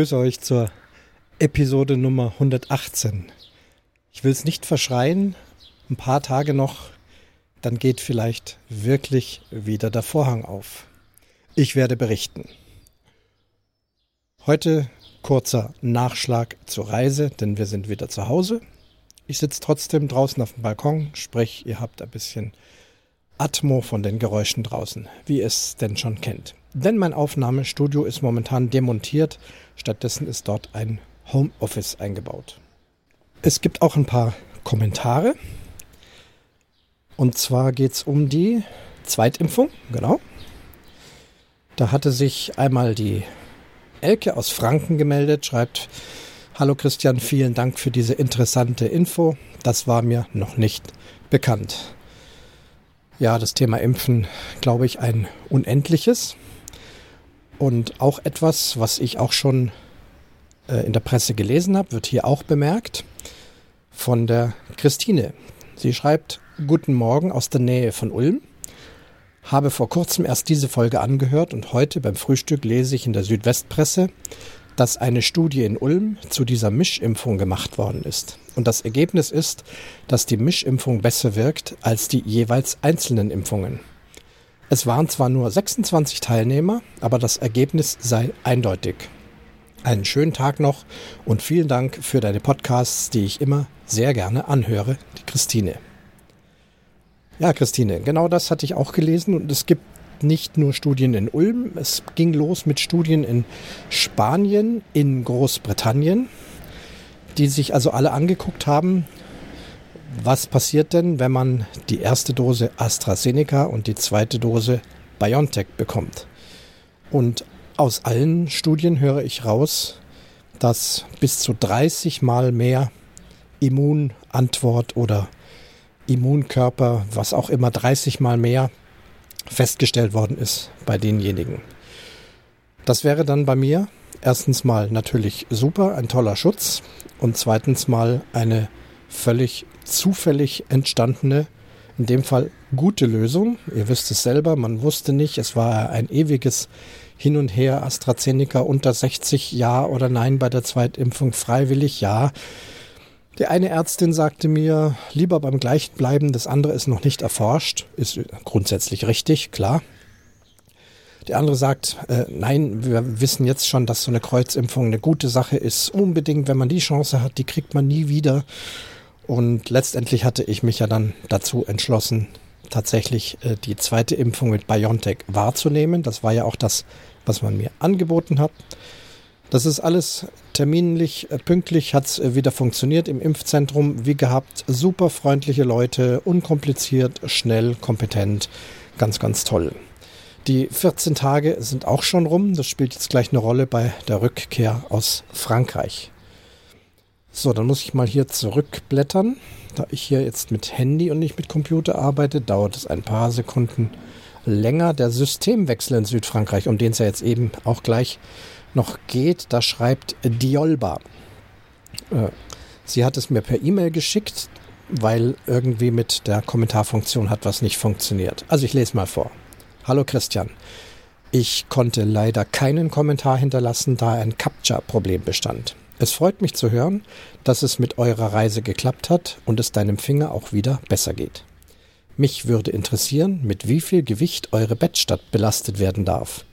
grüße euch zur Episode Nummer 118. Ich will es nicht verschreien, ein paar Tage noch, dann geht vielleicht wirklich wieder der Vorhang auf. Ich werde berichten. Heute kurzer Nachschlag zur Reise, denn wir sind wieder zu Hause. Ich sitze trotzdem draußen auf dem Balkon, sprich, ihr habt ein bisschen Atmo von den Geräuschen draußen, wie es denn schon kennt. Denn mein Aufnahmestudio ist momentan demontiert, stattdessen ist dort ein Homeoffice eingebaut. Es gibt auch ein paar Kommentare. Und zwar geht es um die Zweitimpfung, genau. Da hatte sich einmal die Elke aus Franken gemeldet, schreibt, Hallo Christian, vielen Dank für diese interessante Info. Das war mir noch nicht bekannt. Ja, das Thema Impfen, glaube ich, ein unendliches. Und auch etwas, was ich auch schon äh, in der Presse gelesen habe, wird hier auch bemerkt von der Christine. Sie schreibt, Guten Morgen aus der Nähe von Ulm. Habe vor kurzem erst diese Folge angehört und heute beim Frühstück lese ich in der Südwestpresse, dass eine Studie in Ulm zu dieser Mischimpfung gemacht worden ist. Und das Ergebnis ist, dass die Mischimpfung besser wirkt als die jeweils einzelnen Impfungen. Es waren zwar nur 26 Teilnehmer, aber das Ergebnis sei eindeutig. Einen schönen Tag noch und vielen Dank für deine Podcasts, die ich immer sehr gerne anhöre, die Christine. Ja, Christine, genau das hatte ich auch gelesen und es gibt nicht nur Studien in Ulm, es ging los mit Studien in Spanien, in Großbritannien, die sich also alle angeguckt haben, was passiert denn, wenn man die erste Dose AstraZeneca und die zweite Dose BioNTech bekommt. Und aus allen Studien höre ich raus, dass bis zu 30 Mal mehr Immunantwort oder Immunkörper, was auch immer, 30 Mal mehr festgestellt worden ist bei denjenigen. Das wäre dann bei mir erstens mal natürlich super, ein toller Schutz und zweitens mal eine völlig zufällig entstandene, in dem Fall gute Lösung. Ihr wisst es selber, man wusste nicht, es war ein ewiges Hin und Her, AstraZeneca unter 60 ja oder nein bei der Zweitimpfung freiwillig ja. Die eine Ärztin sagte mir, lieber beim gleichen bleiben, das andere ist noch nicht erforscht. Ist grundsätzlich richtig, klar. Die andere sagt, äh, nein, wir wissen jetzt schon, dass so eine Kreuzimpfung eine gute Sache ist. Unbedingt, wenn man die Chance hat, die kriegt man nie wieder. Und letztendlich hatte ich mich ja dann dazu entschlossen, tatsächlich äh, die zweite Impfung mit BioNTech wahrzunehmen. Das war ja auch das, was man mir angeboten hat. Das ist alles terminlich, äh, pünktlich, hat es äh, wieder funktioniert im Impfzentrum, wie gehabt. Super freundliche Leute, unkompliziert, schnell, kompetent, ganz, ganz toll. Die 14 Tage sind auch schon rum. Das spielt jetzt gleich eine Rolle bei der Rückkehr aus Frankreich. So, dann muss ich mal hier zurückblättern. Da ich hier jetzt mit Handy und nicht mit Computer arbeite, dauert es ein paar Sekunden länger. Der Systemwechsel in Südfrankreich, um den es ja jetzt eben auch gleich noch geht, da schreibt Diolba. Äh, sie hat es mir per E-Mail geschickt, weil irgendwie mit der Kommentarfunktion hat was nicht funktioniert. Also ich lese mal vor. Hallo Christian. Ich konnte leider keinen Kommentar hinterlassen, da ein Captcha-Problem bestand. Es freut mich zu hören, dass es mit eurer Reise geklappt hat und es deinem Finger auch wieder besser geht. Mich würde interessieren, mit wie viel Gewicht eure Bettstadt belastet werden darf.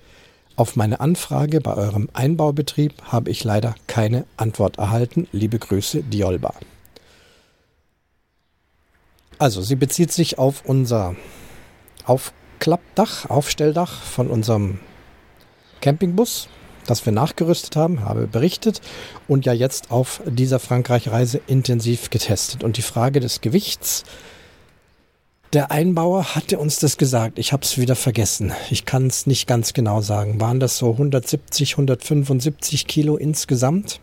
Auf meine Anfrage bei eurem Einbaubetrieb habe ich leider keine Antwort erhalten. Liebe Grüße, Diolba. Also, sie bezieht sich auf unser Aufklappdach, Aufstelldach von unserem Campingbus, das wir nachgerüstet haben, habe berichtet und ja jetzt auf dieser Frankreich-Reise intensiv getestet. Und die Frage des Gewichts der Einbauer hatte uns das gesagt. Ich habe es wieder vergessen. Ich kann es nicht ganz genau sagen. Waren das so 170, 175 Kilo insgesamt?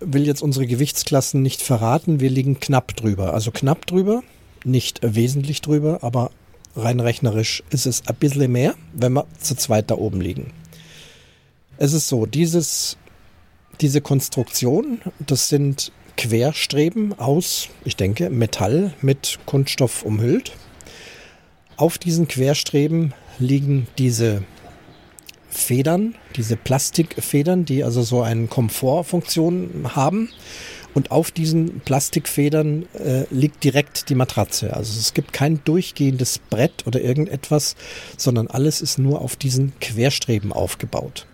Will jetzt unsere Gewichtsklassen nicht verraten. Wir liegen knapp drüber. Also knapp drüber, nicht wesentlich drüber, aber rein rechnerisch ist es ein bisschen mehr, wenn wir zu zweit da oben liegen. Es ist so, dieses, diese Konstruktion, das sind Querstreben aus, ich denke, Metall mit Kunststoff umhüllt. Auf diesen Querstreben liegen diese Federn, diese Plastikfedern, die also so eine Komfortfunktion haben. Und auf diesen Plastikfedern äh, liegt direkt die Matratze. Also es gibt kein durchgehendes Brett oder irgendetwas, sondern alles ist nur auf diesen Querstreben aufgebaut.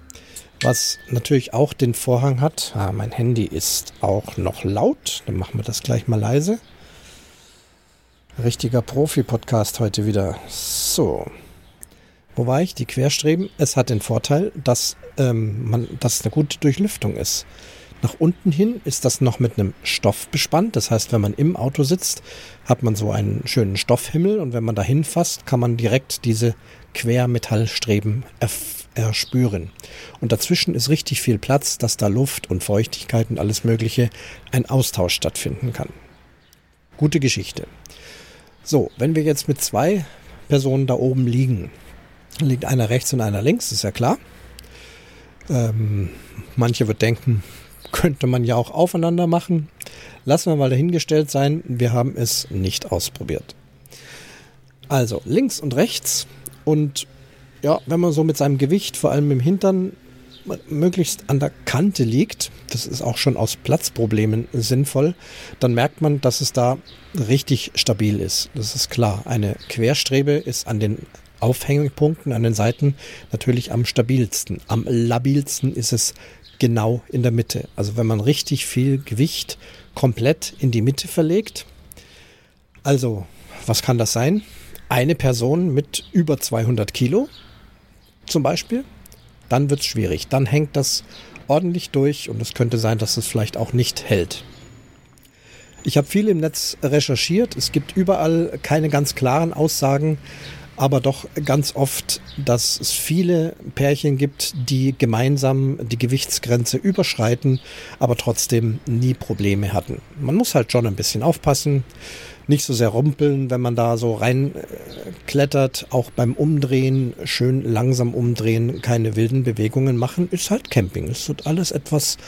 Was natürlich auch den Vorhang hat. Ah, mein Handy ist auch noch laut. Dann machen wir das gleich mal leise. Richtiger Profi-Podcast heute wieder. So. Wo war ich? Die Querstreben. Es hat den Vorteil, dass, ähm, man, dass eine gute Durchlüftung ist. Nach unten hin ist das noch mit einem Stoff bespannt. Das heißt, wenn man im Auto sitzt, hat man so einen schönen Stoffhimmel und wenn man dahin fasst, kann man direkt diese Quermetallstreben erspüren. Und dazwischen ist richtig viel Platz, dass da Luft und Feuchtigkeit und alles Mögliche ein Austausch stattfinden kann. Gute Geschichte. So, wenn wir jetzt mit zwei Personen da oben liegen, liegt einer rechts und einer links, ist ja klar. Ähm, manche wird denken, könnte man ja auch aufeinander machen. Lassen wir mal dahingestellt sein, wir haben es nicht ausprobiert. Also links und rechts und ja, wenn man so mit seinem Gewicht, vor allem im Hintern, möglichst an der Kante liegt, das ist auch schon aus Platzproblemen sinnvoll, dann merkt man, dass es da richtig stabil ist. Das ist klar. Eine Querstrebe ist an den Aufhängpunkten, an den Seiten natürlich am stabilsten. Am labilsten ist es genau in der Mitte. Also wenn man richtig viel Gewicht komplett in die Mitte verlegt. Also, was kann das sein? Eine Person mit über 200 Kilo zum Beispiel dann wird es schwierig. Dann hängt das ordentlich durch und es könnte sein, dass es vielleicht auch nicht hält. Ich habe viel im Netz recherchiert. Es gibt überall keine ganz klaren Aussagen, aber doch ganz oft, dass es viele Pärchen gibt, die gemeinsam die Gewichtsgrenze überschreiten, aber trotzdem nie Probleme hatten. Man muss halt schon ein bisschen aufpassen nicht so sehr rumpeln, wenn man da so rein äh, klettert, auch beim Umdrehen schön langsam umdrehen, keine wilden Bewegungen machen, ist halt Camping. Es wird alles etwas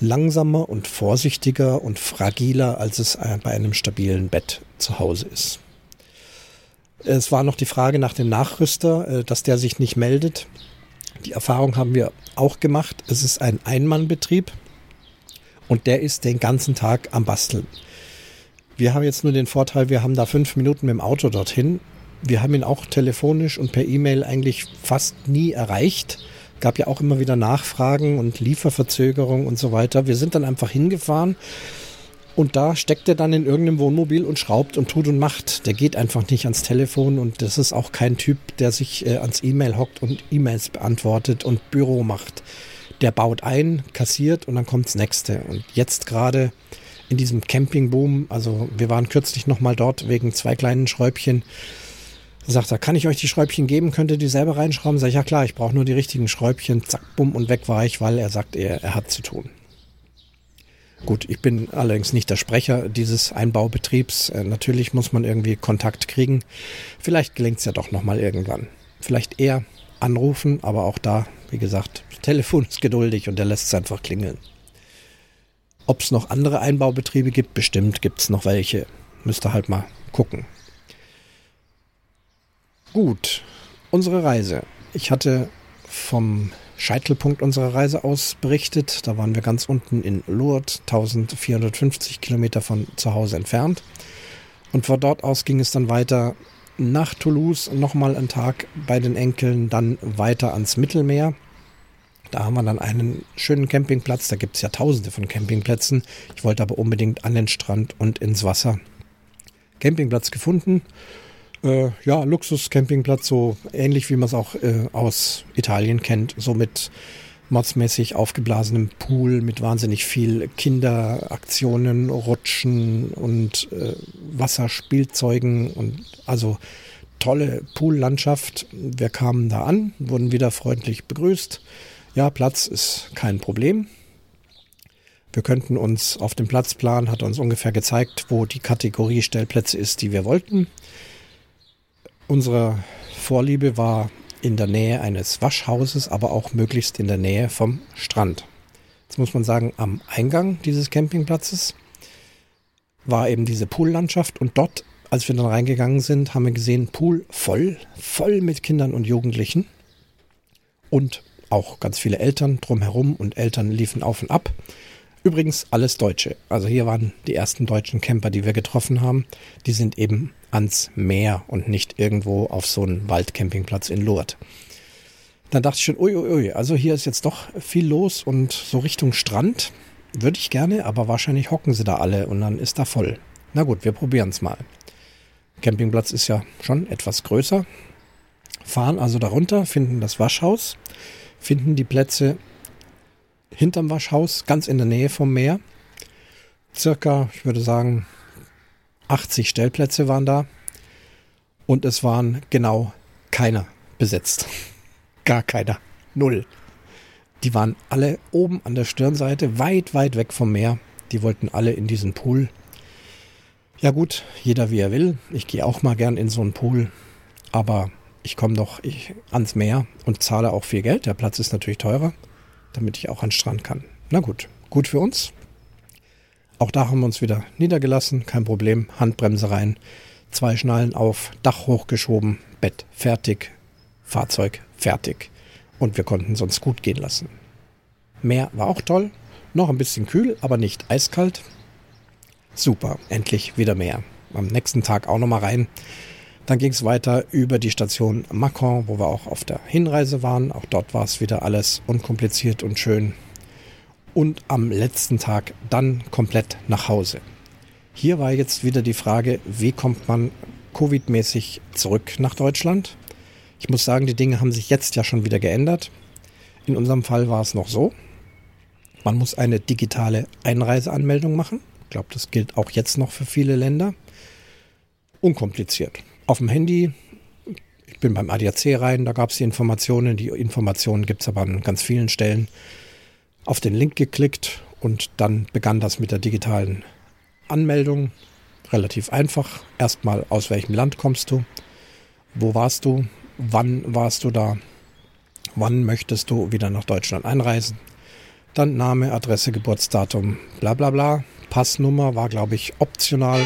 langsamer und vorsichtiger und fragiler, als es äh, bei einem stabilen Bett zu Hause ist. Es war noch die Frage nach dem Nachrüster, äh, dass der sich nicht meldet. Die Erfahrung haben wir auch gemacht. Es ist ein Einmannbetrieb und der ist den ganzen Tag am Basteln. Wir haben jetzt nur den Vorteil, wir haben da fünf Minuten mit dem Auto dorthin. Wir haben ihn auch telefonisch und per E-Mail eigentlich fast nie erreicht. Gab ja auch immer wieder Nachfragen und Lieferverzögerung und so weiter. Wir sind dann einfach hingefahren und da steckt er dann in irgendeinem Wohnmobil und schraubt und tut und macht. Der geht einfach nicht ans Telefon und das ist auch kein Typ, der sich äh, ans E-Mail hockt und E-Mails beantwortet und Büro macht. Der baut ein, kassiert und dann kommt's nächste. Und jetzt gerade in diesem Campingboom. Also wir waren kürzlich nochmal dort wegen zwei kleinen Schräubchen. Sagt er, kann ich euch die Schräubchen geben? Könnt ihr die selber reinschrauben? Sag ich, ja klar, ich brauche nur die richtigen Schräubchen. Zack, bumm und weg war ich, weil er sagt, er, er hat zu tun. Gut, ich bin allerdings nicht der Sprecher dieses Einbaubetriebs. Äh, natürlich muss man irgendwie Kontakt kriegen. Vielleicht gelingt es ja doch nochmal irgendwann. Vielleicht eher anrufen, aber auch da, wie gesagt, Telefon ist geduldig und der lässt es einfach klingeln. Ob es noch andere Einbaubetriebe gibt, bestimmt gibt es noch welche. Müsste halt mal gucken. Gut, unsere Reise. Ich hatte vom Scheitelpunkt unserer Reise aus berichtet. Da waren wir ganz unten in Lourdes, 1450 Kilometer von zu Hause entfernt. Und von dort aus ging es dann weiter nach Toulouse, nochmal einen Tag bei den Enkeln, dann weiter ans Mittelmeer. Da haben wir dann einen schönen Campingplatz. Da gibt es ja tausende von Campingplätzen. Ich wollte aber unbedingt an den Strand und ins Wasser. Campingplatz gefunden. Äh, ja, Luxus-Campingplatz, so ähnlich wie man es auch äh, aus Italien kennt. So mit modsmäßig aufgeblasenem Pool, mit wahnsinnig viel Kinderaktionen, Rutschen und äh, Wasserspielzeugen und also tolle Poollandschaft. Wir kamen da an, wurden wieder freundlich begrüßt. Ja, Platz ist kein Problem. Wir könnten uns auf dem Platzplan, hat uns ungefähr gezeigt, wo die Kategorie Stellplätze ist, die wir wollten. Unsere Vorliebe war in der Nähe eines Waschhauses, aber auch möglichst in der Nähe vom Strand. Jetzt muss man sagen, am Eingang dieses Campingplatzes war eben diese Poollandschaft und dort, als wir dann reingegangen sind, haben wir gesehen, Pool voll, voll mit Kindern und Jugendlichen und auch ganz viele Eltern drumherum und Eltern liefen auf und ab. Übrigens alles Deutsche. Also hier waren die ersten deutschen Camper, die wir getroffen haben. Die sind eben ans Meer und nicht irgendwo auf so einem Waldcampingplatz in Lourdes. Dann dachte ich schon, uiuiui, ui, also hier ist jetzt doch viel los und so Richtung Strand würde ich gerne, aber wahrscheinlich hocken sie da alle und dann ist da voll. Na gut, wir probieren es mal. Campingplatz ist ja schon etwas größer. Fahren also darunter, finden das Waschhaus, finden die Plätze hinterm Waschhaus, ganz in der Nähe vom Meer. Circa, ich würde sagen, 80 Stellplätze waren da. Und es waren genau keiner besetzt. Gar keiner. Null. Die waren alle oben an der Stirnseite, weit, weit weg vom Meer. Die wollten alle in diesen Pool. Ja gut, jeder wie er will. Ich gehe auch mal gern in so einen Pool. Aber ich komme doch ich, ans Meer und zahle auch viel Geld. Der Platz ist natürlich teurer damit ich auch an den Strand kann. Na gut, gut für uns. Auch da haben wir uns wieder niedergelassen, kein Problem. Handbremse rein, zwei Schnallen auf, Dach hochgeschoben, Bett fertig, Fahrzeug fertig. Und wir konnten es uns gut gehen lassen. Meer war auch toll, noch ein bisschen kühl, aber nicht eiskalt. Super, endlich wieder Meer. Am nächsten Tag auch nochmal rein. Dann ging es weiter über die Station Macron, wo wir auch auf der Hinreise waren. Auch dort war es wieder alles unkompliziert und schön. Und am letzten Tag dann komplett nach Hause. Hier war jetzt wieder die Frage, wie kommt man Covid-mäßig zurück nach Deutschland? Ich muss sagen, die Dinge haben sich jetzt ja schon wieder geändert. In unserem Fall war es noch so. Man muss eine digitale Einreiseanmeldung machen. Ich glaube, das gilt auch jetzt noch für viele Länder. Unkompliziert auf dem Handy. Ich bin beim ADAC rein, da gab es die Informationen. Die Informationen gibt es aber an ganz vielen Stellen. Auf den Link geklickt und dann begann das mit der digitalen Anmeldung. Relativ einfach. Erstmal, aus welchem Land kommst du? Wo warst du? Wann warst du da? Wann möchtest du wieder nach Deutschland einreisen? Dann Name, Adresse, Geburtsdatum, bla bla bla. Passnummer war, glaube ich, optional.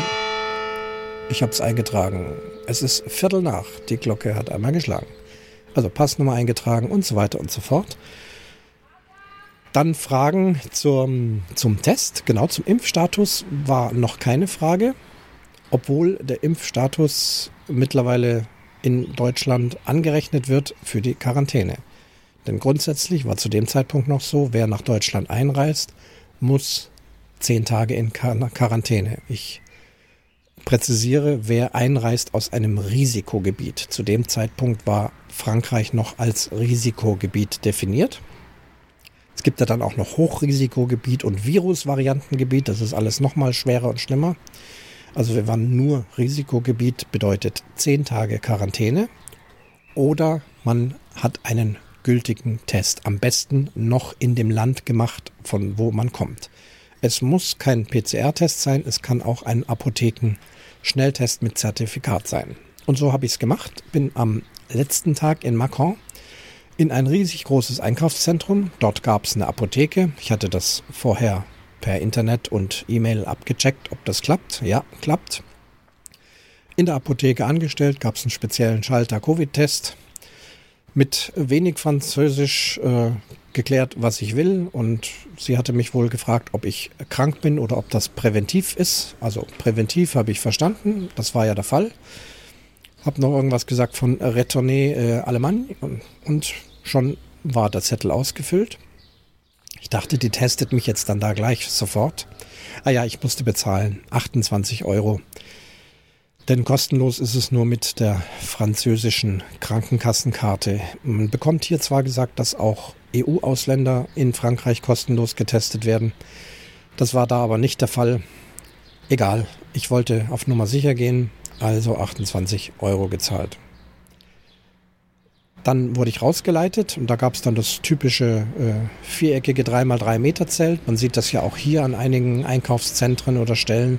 Ich habe es eingetragen. Es ist Viertel nach. Die Glocke hat einmal geschlagen. Also Passnummer eingetragen und so weiter und so fort. Dann Fragen zum, zum Test, genau zum Impfstatus war noch keine Frage, obwohl der Impfstatus mittlerweile in Deutschland angerechnet wird für die Quarantäne. Denn grundsätzlich war zu dem Zeitpunkt noch so, wer nach Deutschland einreist, muss zehn Tage in Quarantäne. Ich präzisiere, wer einreist aus einem Risikogebiet. Zu dem Zeitpunkt war Frankreich noch als Risikogebiet definiert. Es gibt ja dann auch noch Hochrisikogebiet und Virusvariantengebiet. Das ist alles nochmal schwerer und schlimmer. Also wir waren nur Risikogebiet, bedeutet zehn Tage Quarantäne. Oder man hat einen gültigen Test. Am besten noch in dem Land gemacht, von wo man kommt. Es muss kein PCR-Test sein, es kann auch ein Apotheken Schnelltest mit Zertifikat sein. Und so habe ich es gemacht. Bin am letzten Tag in Macron in ein riesig großes Einkaufszentrum. Dort gab es eine Apotheke. Ich hatte das vorher per Internet und E-Mail abgecheckt, ob das klappt. Ja, klappt. In der Apotheke angestellt, gab es einen speziellen Schalter Covid-Test. Mit wenig Französisch äh, geklärt, was ich will und sie hatte mich wohl gefragt, ob ich krank bin oder ob das präventiv ist. Also präventiv habe ich verstanden, das war ja der Fall. Habe noch irgendwas gesagt von Retournee äh, Allemagne und, und schon war der Zettel ausgefüllt. Ich dachte, die testet mich jetzt dann da gleich sofort. Ah ja, ich musste bezahlen. 28 Euro. Denn kostenlos ist es nur mit der französischen Krankenkassenkarte. Man bekommt hier zwar gesagt, dass auch EU-Ausländer in Frankreich kostenlos getestet werden. Das war da aber nicht der Fall. Egal, ich wollte auf Nummer sicher gehen, also 28 Euro gezahlt. Dann wurde ich rausgeleitet und da gab es dann das typische äh, viereckige 3x3 Meter Zelt. Man sieht das ja auch hier an einigen Einkaufszentren oder Stellen.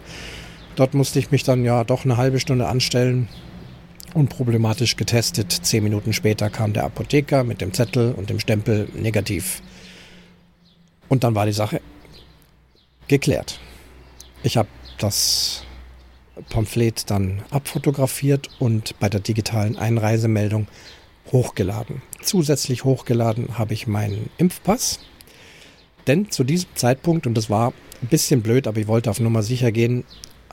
Dort musste ich mich dann ja doch eine halbe Stunde anstellen. Unproblematisch getestet. Zehn Minuten später kam der Apotheker mit dem Zettel und dem Stempel negativ. Und dann war die Sache geklärt. Ich habe das Pamphlet dann abfotografiert und bei der digitalen Einreisemeldung hochgeladen. Zusätzlich hochgeladen habe ich meinen Impfpass. Denn zu diesem Zeitpunkt, und das war ein bisschen blöd, aber ich wollte auf Nummer sicher gehen,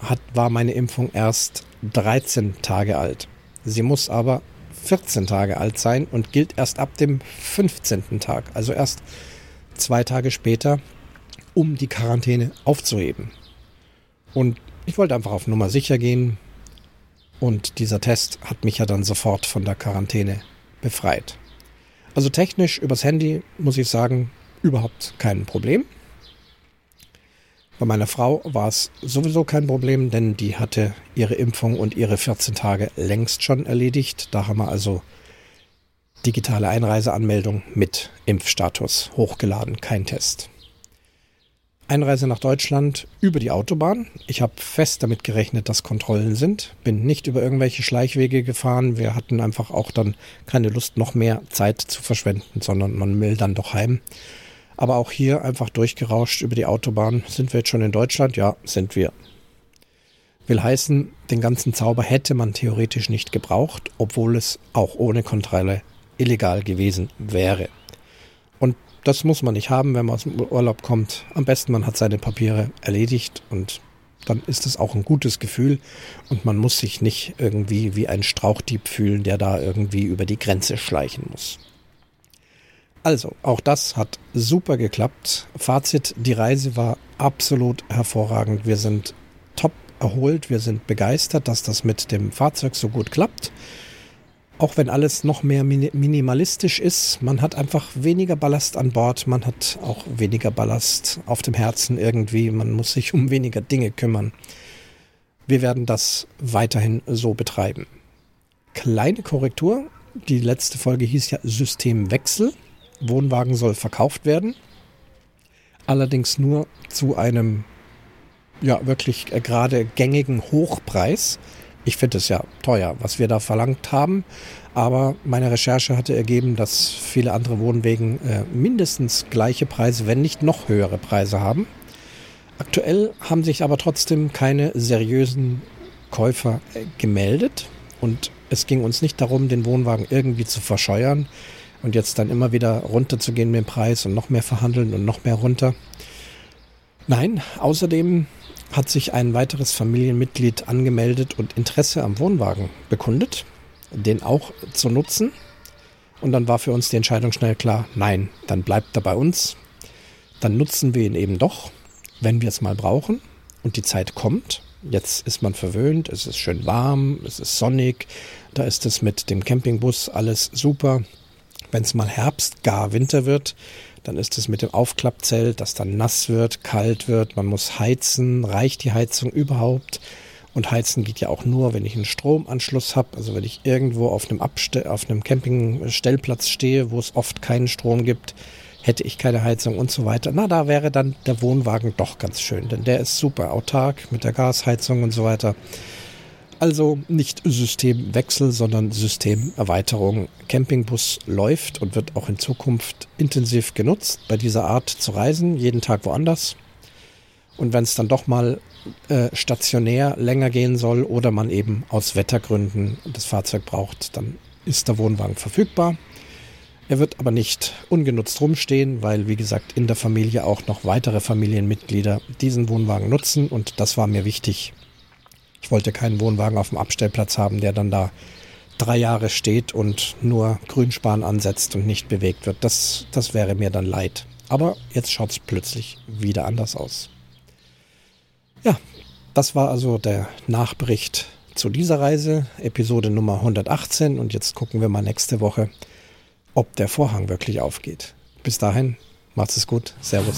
hat, war meine Impfung erst 13 Tage alt. Sie muss aber 14 Tage alt sein und gilt erst ab dem 15. Tag, also erst zwei Tage später, um die Quarantäne aufzuheben. Und ich wollte einfach auf Nummer sicher gehen und dieser Test hat mich ja dann sofort von der Quarantäne befreit. Also technisch übers Handy muss ich sagen, überhaupt kein Problem. Bei meiner Frau war es sowieso kein Problem, denn die hatte ihre Impfung und ihre 14 Tage längst schon erledigt. Da haben wir also digitale Einreiseanmeldung mit Impfstatus hochgeladen, kein Test. Einreise nach Deutschland über die Autobahn. Ich habe fest damit gerechnet, dass Kontrollen sind. Bin nicht über irgendwelche Schleichwege gefahren. Wir hatten einfach auch dann keine Lust, noch mehr Zeit zu verschwenden, sondern man will dann doch heim. Aber auch hier einfach durchgerauscht über die Autobahn. Sind wir jetzt schon in Deutschland? Ja, sind wir. Will heißen, den ganzen Zauber hätte man theoretisch nicht gebraucht, obwohl es auch ohne Kontrolle illegal gewesen wäre. Und das muss man nicht haben, wenn man aus dem Urlaub kommt. Am besten, man hat seine Papiere erledigt und dann ist es auch ein gutes Gefühl und man muss sich nicht irgendwie wie ein Strauchdieb fühlen, der da irgendwie über die Grenze schleichen muss. Also, auch das hat super geklappt. Fazit, die Reise war absolut hervorragend. Wir sind top erholt, wir sind begeistert, dass das mit dem Fahrzeug so gut klappt. Auch wenn alles noch mehr minimalistisch ist, man hat einfach weniger Ballast an Bord, man hat auch weniger Ballast auf dem Herzen irgendwie, man muss sich um weniger Dinge kümmern. Wir werden das weiterhin so betreiben. Kleine Korrektur, die letzte Folge hieß ja Systemwechsel. Wohnwagen soll verkauft werden. Allerdings nur zu einem ja wirklich gerade gängigen Hochpreis. Ich finde es ja teuer, was wir da verlangt haben. Aber meine Recherche hatte ergeben, dass viele andere Wohnwegen äh, mindestens gleiche Preise, wenn nicht noch höhere Preise haben. Aktuell haben sich aber trotzdem keine seriösen Käufer äh, gemeldet. Und es ging uns nicht darum, den Wohnwagen irgendwie zu verscheuern und jetzt dann immer wieder runter zu gehen mit dem Preis und noch mehr verhandeln und noch mehr runter. Nein, außerdem hat sich ein weiteres Familienmitglied angemeldet und Interesse am Wohnwagen bekundet, den auch zu nutzen. Und dann war für uns die Entscheidung schnell klar, nein, dann bleibt er bei uns. Dann nutzen wir ihn eben doch, wenn wir es mal brauchen und die Zeit kommt. Jetzt ist man verwöhnt, es ist schön warm, es ist sonnig, da ist es mit dem Campingbus alles super. Wenn es mal Herbst, gar Winter wird, dann ist es mit dem Aufklappzelt, das dann nass wird, kalt wird. Man muss heizen. Reicht die Heizung überhaupt? Und heizen geht ja auch nur, wenn ich einen Stromanschluss habe. Also wenn ich irgendwo auf einem, Abste auf einem Campingstellplatz stehe, wo es oft keinen Strom gibt, hätte ich keine Heizung und so weiter. Na, da wäre dann der Wohnwagen doch ganz schön, denn der ist super autark mit der Gasheizung und so weiter. Also nicht Systemwechsel, sondern Systemerweiterung. Campingbus läuft und wird auch in Zukunft intensiv genutzt bei dieser Art zu reisen, jeden Tag woanders. Und wenn es dann doch mal äh, stationär länger gehen soll oder man eben aus Wettergründen das Fahrzeug braucht, dann ist der Wohnwagen verfügbar. Er wird aber nicht ungenutzt rumstehen, weil, wie gesagt, in der Familie auch noch weitere Familienmitglieder diesen Wohnwagen nutzen und das war mir wichtig, ich wollte keinen Wohnwagen auf dem Abstellplatz haben, der dann da drei Jahre steht und nur Grünspan ansetzt und nicht bewegt wird. Das, das wäre mir dann leid. Aber jetzt schaut es plötzlich wieder anders aus. Ja, das war also der Nachbericht zu dieser Reise, Episode Nummer 118. Und jetzt gucken wir mal nächste Woche, ob der Vorhang wirklich aufgeht. Bis dahin, macht's es gut. Servus.